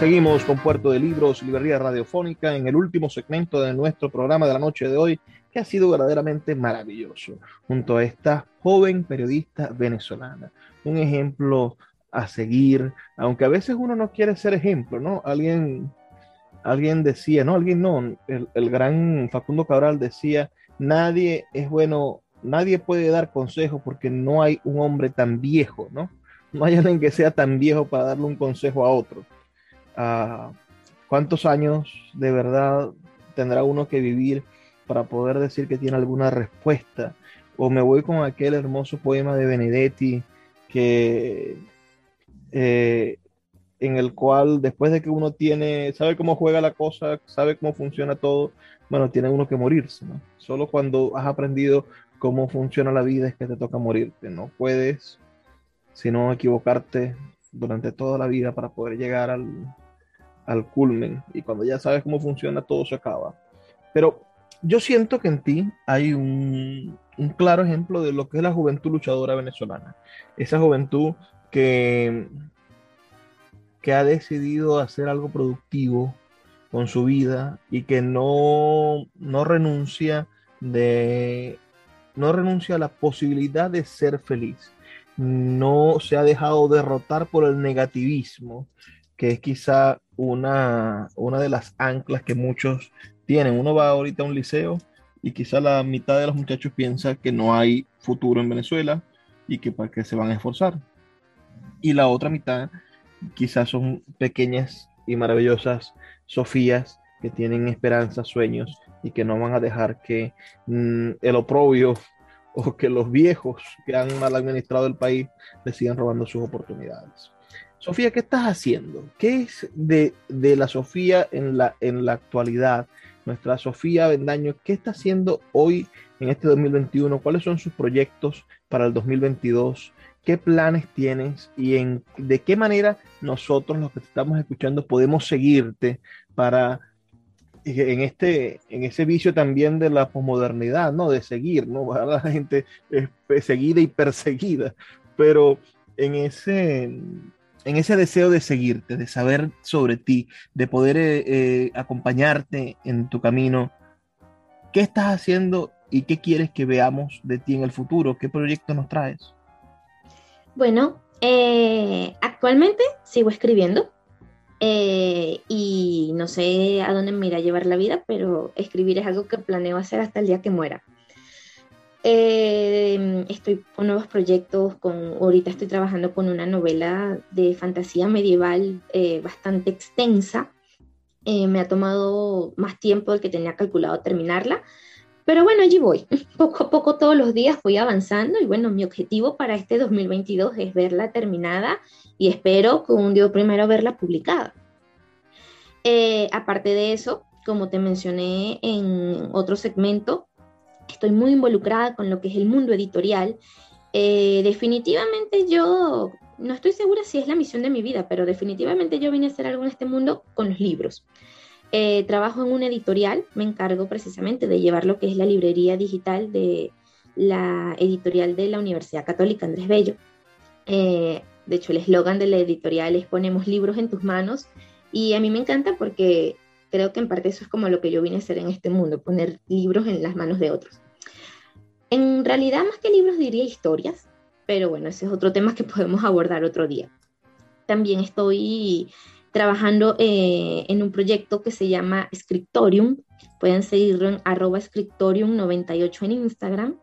Seguimos con Puerto de Libros, Librería Radiofónica, en el último segmento de nuestro programa de la noche de hoy, que ha sido verdaderamente maravilloso, junto a esta joven periodista venezolana. Un ejemplo a seguir, aunque a veces uno no quiere ser ejemplo, ¿no? Alguien, alguien decía, no, alguien no, el, el gran Facundo Cabral decía, nadie es bueno, nadie puede dar consejo porque no hay un hombre tan viejo, ¿no? No hay alguien que sea tan viejo para darle un consejo a otro cuántos años de verdad tendrá uno que vivir para poder decir que tiene alguna respuesta. O me voy con aquel hermoso poema de Benedetti que eh, en el cual después de que uno tiene, sabe cómo juega la cosa, sabe cómo funciona todo, bueno, tiene uno que morirse, ¿no? Solo cuando has aprendido cómo funciona la vida es que te toca morirte, no puedes sino equivocarte durante toda la vida para poder llegar al, al culmen y cuando ya sabes cómo funciona todo se acaba. Pero yo siento que en ti hay un, claro ejemplo de lo que es la juventud luchadora venezolana. Esa juventud que, que ha decidido hacer algo productivo con su vida y que no, no renuncia de no renuncia a la posibilidad de ser feliz. No se ha dejado derrotar por el negativismo, que es quizá una, una de las anclas que muchos tienen. Uno va ahorita a un liceo y quizá la mitad de los muchachos piensa que no hay futuro en Venezuela y que para qué se van a esforzar. Y la otra mitad quizás son pequeñas y maravillosas Sofías que tienen esperanzas, sueños y que no van a dejar que mm, el oprobio o que los viejos que han mal administrado el país les sigan robando sus oportunidades. Sofía, ¿qué estás haciendo? ¿Qué es de, la Sofía en la, en la actualidad? Nuestra Sofía Bendaño, ¿qué está haciendo hoy en este 2021? ¿Cuáles son sus proyectos para el 2022? ¿Qué planes tienes y en, de qué manera nosotros, los que te estamos escuchando, podemos seguirte para en este en ese vicio también de la posmodernidad, ¿no? De seguir, ¿no? La gente es seguida y perseguida, pero en ese en ese deseo de seguirte, de saber sobre ti, de poder eh, eh, acompañarte en tu camino, ¿qué estás haciendo y qué quieres que veamos de ti en el futuro? ¿Qué proyecto nos traes? Bueno, eh, actualmente sigo escribiendo y no sé a dónde me irá a llevar la vida, pero escribir es algo que planeo hacer hasta el día que muera. Eh, estoy con nuevos proyectos, con, ahorita estoy trabajando con una novela de fantasía medieval eh, bastante extensa. Eh, me ha tomado más tiempo del que tenía calculado terminarla, pero bueno, allí voy. Poco a poco todos los días voy avanzando y bueno, mi objetivo para este 2022 es verla terminada y espero con un día primero verla publicada. aparte de eso, como te mencioné en otro segmento, estoy muy involucrada con lo que es el mundo editorial. Eh, definitivamente yo no estoy segura si es la misión de mi vida, pero definitivamente yo vine a hacer algo en este mundo con los libros. Eh, trabajo en una editorial, me encargo precisamente de llevar lo que es la librería digital de la editorial de la Universidad Católica Andrés Bello. Eh, de hecho, el eslogan de la editorial es ponemos libros en tus manos y a mí me encanta porque creo que en parte eso es como lo que yo vine a hacer en este mundo, poner libros en las manos de otros. En realidad, más que libros, diría historias, pero bueno, ese es otro tema que podemos abordar otro día. También estoy trabajando eh, en un proyecto que se llama Scriptorium. Pueden seguirlo en arroba Scriptorium98 en Instagram.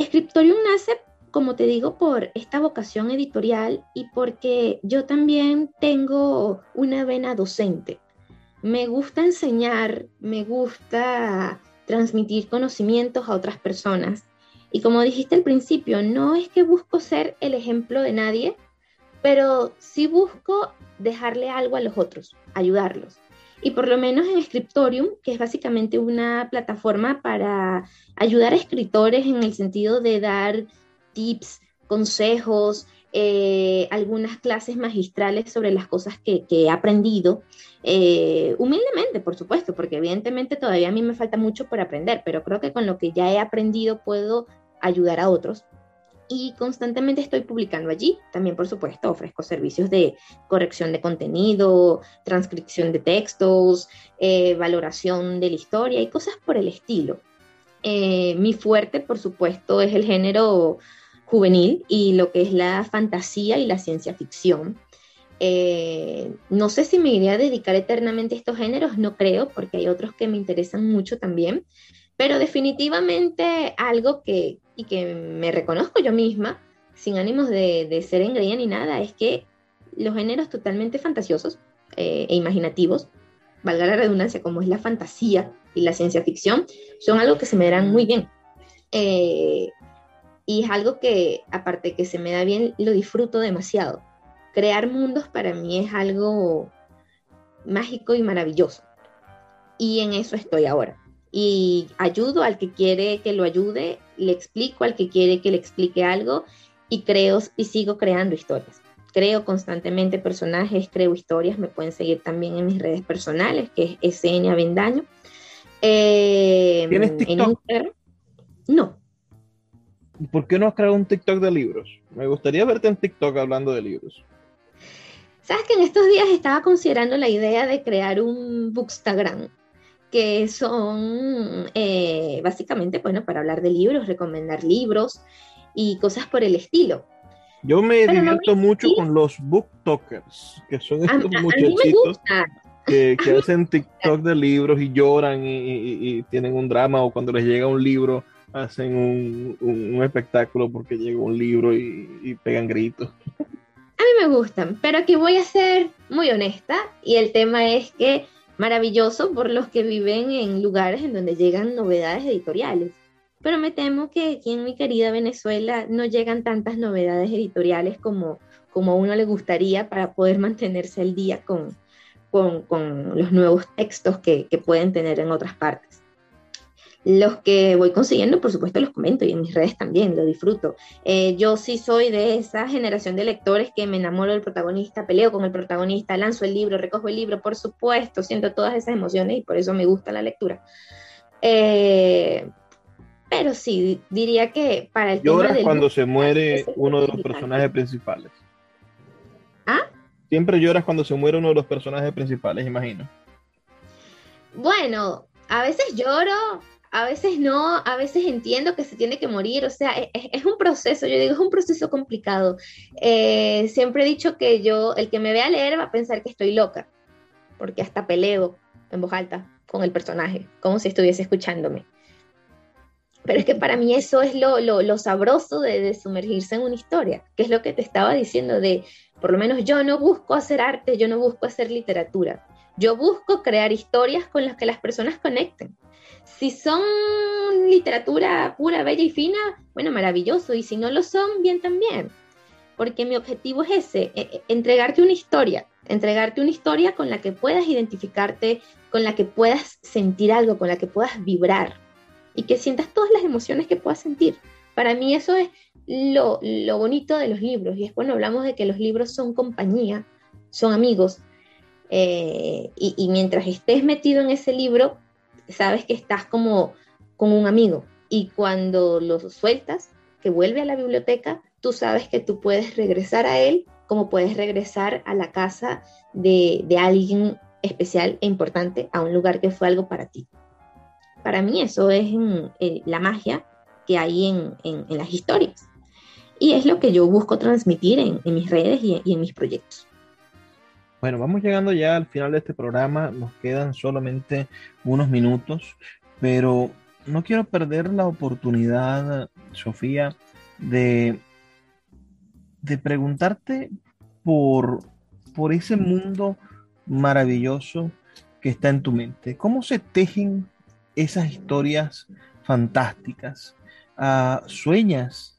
Scriptorium nace, como te digo, por esta vocación editorial y porque yo también tengo una vena docente me gusta enseñar, me gusta transmitir conocimientos a otras personas. Y como dijiste al principio, no es que busco ser el ejemplo de nadie, pero sí busco dejarle algo a los otros, ayudarlos. Y por lo menos en Scriptorium, que es básicamente una plataforma para ayudar a escritores en el sentido de dar tips, consejos, eh, algunas clases magistrales sobre las cosas que, he aprendido, eh, humildemente, por supuesto, porque evidentemente todavía a mí me falta mucho por aprender, pero creo que con lo que ya he aprendido puedo ayudar a otros. Y constantemente estoy publicando allí. También, por supuesto, ofrezco servicios de corrección de contenido, transcripción de textos, eh, valoración de la historia y cosas por el estilo. mi fuerte, por supuesto, es el género juvenil y lo que es la fantasía y la ciencia ficción. Eh, no sé si me iría a dedicar eternamente a estos géneros, no creo, porque hay otros que me interesan mucho también, pero definitivamente algo que, y que me reconozco yo misma, sin ánimos de, de ser engreída ni nada, es que los géneros totalmente fantasiosos eh, e imaginativos, valga la redundancia, como es la fantasía y la ciencia ficción, son algo que se me darán muy bien. Eh, y es algo que, aparte que se me da bien, lo disfruto demasiado. Crear mundos para mí es algo mágico y maravilloso. Y en eso estoy ahora. Y ayudo al que quiere que lo ayude, le explico al que quiere que le explique algo y creo y sigo creando historias. Creo constantemente personajes, creo historias. Me pueden seguir también en mis redes personales, que es SN Avendaño. Eh, ¿Tienes TikTok? no, ¿Por qué no has creado un TikTok de libros? Me gustaría verte en TikTok hablando de libros. Sabes que en estos días estaba considerando la idea de crear un Bookstagram, que son eh, básicamente, bueno, para hablar de libros, recomendar libros y cosas por el estilo. Yo me divierto mucho con los booktokers, que son estos muchachitos que, hacen TikTok de libros y lloran y, tienen un drama o cuando les llega un libro hacen un, espectáculo porque llegó un libro y, pegan gritos. A mí me gustan, pero aquí voy a ser muy honesta y el tema es que maravilloso por los que viven en lugares en donde llegan novedades editoriales. Pero me temo que aquí en mi querida Venezuela no llegan tantas novedades editoriales como, como a uno le gustaría para poder mantenerse al día con, con, los nuevos textos que, que pueden tener en otras partes. Los que voy consiguiendo, por supuesto, los comento y en mis redes también, lo disfruto. Eh, yo sí soy de esa generación de lectores que me enamoro del protagonista, peleo con el protagonista, lanzo el libro, recojo el libro, por supuesto, siento todas esas emociones y por eso me gusta la lectura. Eh, pero sí, diría que para el Lloras cuando se muere uno de los personajes principales. ¿Ah? Siempre lloras cuando se muere uno de los personajes principales, imagino. Bueno, a veces lloro, a veces no, a veces entiendo que se tiene que morir, o sea, e, e, es, un proceso, yo digo, es un proceso complicado. Eh, siempre he dicho que yo, el que me vea leer va a pensar que estoy loca, porque hasta peleo en voz alta con el personaje, como si estuviese escuchándome. Pero es que para mí eso es lo, lo, sabroso de, de, sumergirse en una historia, que es lo que te estaba diciendo de, por lo menos yo no busco hacer arte, yo no busco hacer literatura, yo busco crear historias con las que las personas conecten. Si son literatura pura, bella y fina, bueno, maravilloso, y si no lo son, bien también, porque mi objetivo es ese, e, e, entregarte una historia, entregarte una historia con la que puedas identificarte, con la que puedas sentir algo, con la que puedas vibrar y que sientas todas las emociones que puedas sentir. Para mí eso es lo, bonito de los libros y es cuando hablamos de que los libros son compañía, son amigos. Eh, y, mientras estés metido en ese libro, sabes que estás como con un amigo. Y cuando lo sueltas, que vuelve a la biblioteca, tú sabes que tú puedes regresar a él como puedes regresar a la casa de, de alguien especial e importante, a un lugar que fue algo para ti. Para mí eso es eh, la magia que hay en, en, las historias. Y es lo que yo busco transmitir en, mis redes y en mis proyectos. Bueno, vamos llegando ya al final de este programa. Nos quedan solamente unos minutos, pero no quiero perder la oportunidad, Sofía, de, de preguntarte por, por ese mundo maravilloso que está en tu mente. ¿Cómo se tejen esas historias fantásticas? Ah, ¿Sueñas?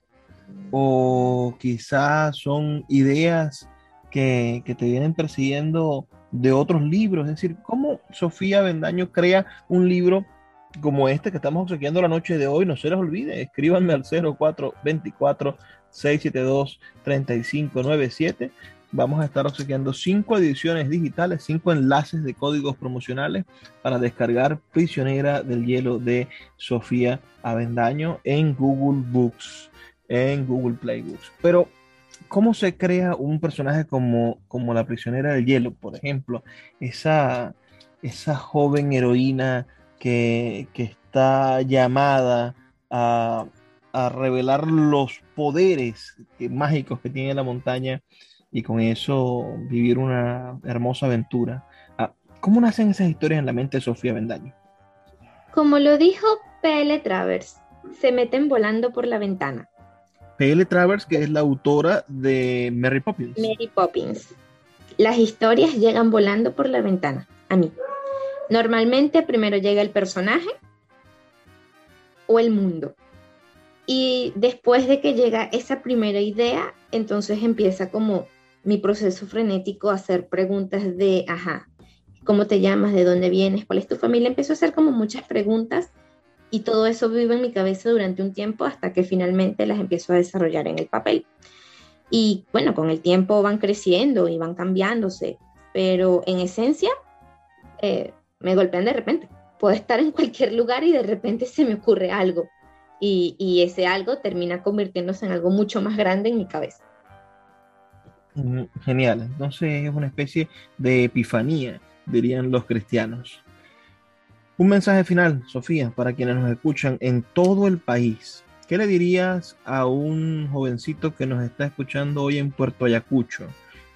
¿O quizás son ideas que, te vienen persiguiendo de otros libros? Es decir, ¿cómo Sofía Bendaño crea un libro como este que estamos obsequiando la noche de hoy? No se les olvide, escríbanme al 0424 672 3597 vamos a estar obsequiando cinco ediciones digitales, cinco enlaces de códigos promocionales para descargar Prisionera del Hielo de Sofía Avendaño en Google Books, en Google Play Books. Pero, ¿cómo se crea un personaje como, como la Prisionera del Hielo? Por ejemplo, esa, esa joven heroína que, que está llamada a, a revelar los poderes mágicos que tiene la montaña y con eso vivir una hermosa aventura. Ah, ¿Cómo nacen esas historias en la mente de Sofía Bendaño? Como lo dijo P.L. Travers, se meten volando por la ventana. P.L. Travers, que es la autora de Mary Poppins. Mary Poppins. Las historias llegan volando por la ventana, a mí. Normalmente primero llega el personaje o el mundo. Y después de que llega esa primera idea, entonces empieza como mi proceso frenético hacer preguntas de, ajá, ¿cómo te llamas? ¿De dónde vienes? ¿Cuál es tu familia? Empezó a hacer como muchas preguntas y todo eso vive en mi cabeza durante un tiempo hasta que finalmente las empiezo a desarrollar en el papel. Y bueno, con el tiempo van creciendo y van cambiándose, pero en esencia eh, me golpean de repente. Puedo estar en cualquier lugar y de repente se me ocurre algo. Y, y ese algo termina convirtiéndose en algo mucho más grande en mi cabeza. Genial, entonces es una especie de epifanía, dirían los cristianos. Un mensaje final, Sofía, para quienes nos escuchan en todo el país. ¿Qué le dirías a un jovencito que nos está escuchando hoy en Puerto Ayacucho?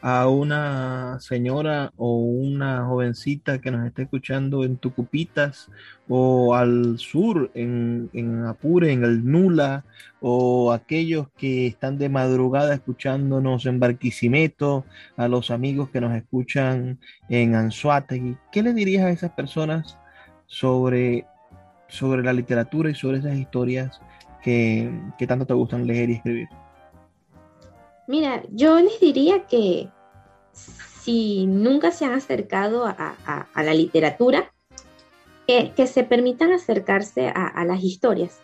a una señora o una jovencita que nos está escuchando en Tucupitas o al sur en, Apure, en el Nula, o aquellos que están de madrugada escuchándonos en Barquisimeto, a los amigos que nos escuchan en Anzuategui. ¿Qué le dirías a esas personas sobre, sobre la literatura y sobre esas historias que, que tanto te gustan leer y escribir? Mira, yo les diría que si nunca se han acercado a, la literatura, que, se permitan acercarse a, las historias,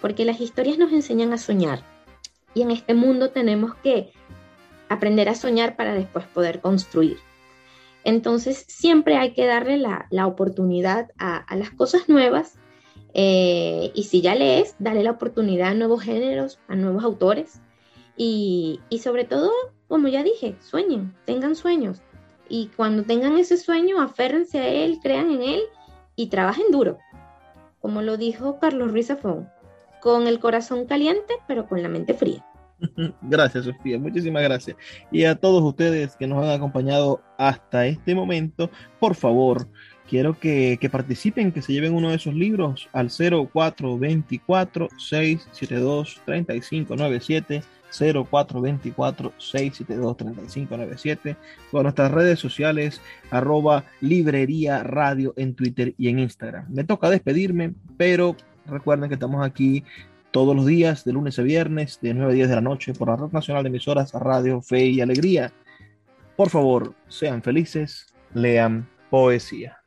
porque las historias nos enseñan a soñar. Y en este mundo tenemos que aprender a soñar para después poder construir. Entonces, siempre hay que darle la, oportunidad a, las cosas nuevas. Eh, y si ya lees, dale la oportunidad a nuevos géneros, a nuevos autores. Y, sobre todo, como ya dije, sueñen, tengan sueños. Y cuando tengan ese sueño, aférrense a él, crean en él y trabajen duro. Como lo dijo Carlos Ruiz Zafón, con el corazón caliente, pero con la mente fría. Gracias, Sofía. Muchísimas gracias. Y a todos ustedes que nos han acompañado hasta este momento, por favor, quiero que, que, participen, que se lleven uno de esos libros al 0424-672-3597, 0424-672-3597, con nuestras redes sociales, arroba librería radio en Twitter y en Instagram. Me toca despedirme, pero recuerden que estamos aquí todos los días, de lunes a viernes, de 9 a 10 de la noche, por la Red Nacional de Emisoras Radio Fe y Alegría. Por favor, sean felices, lean poesía.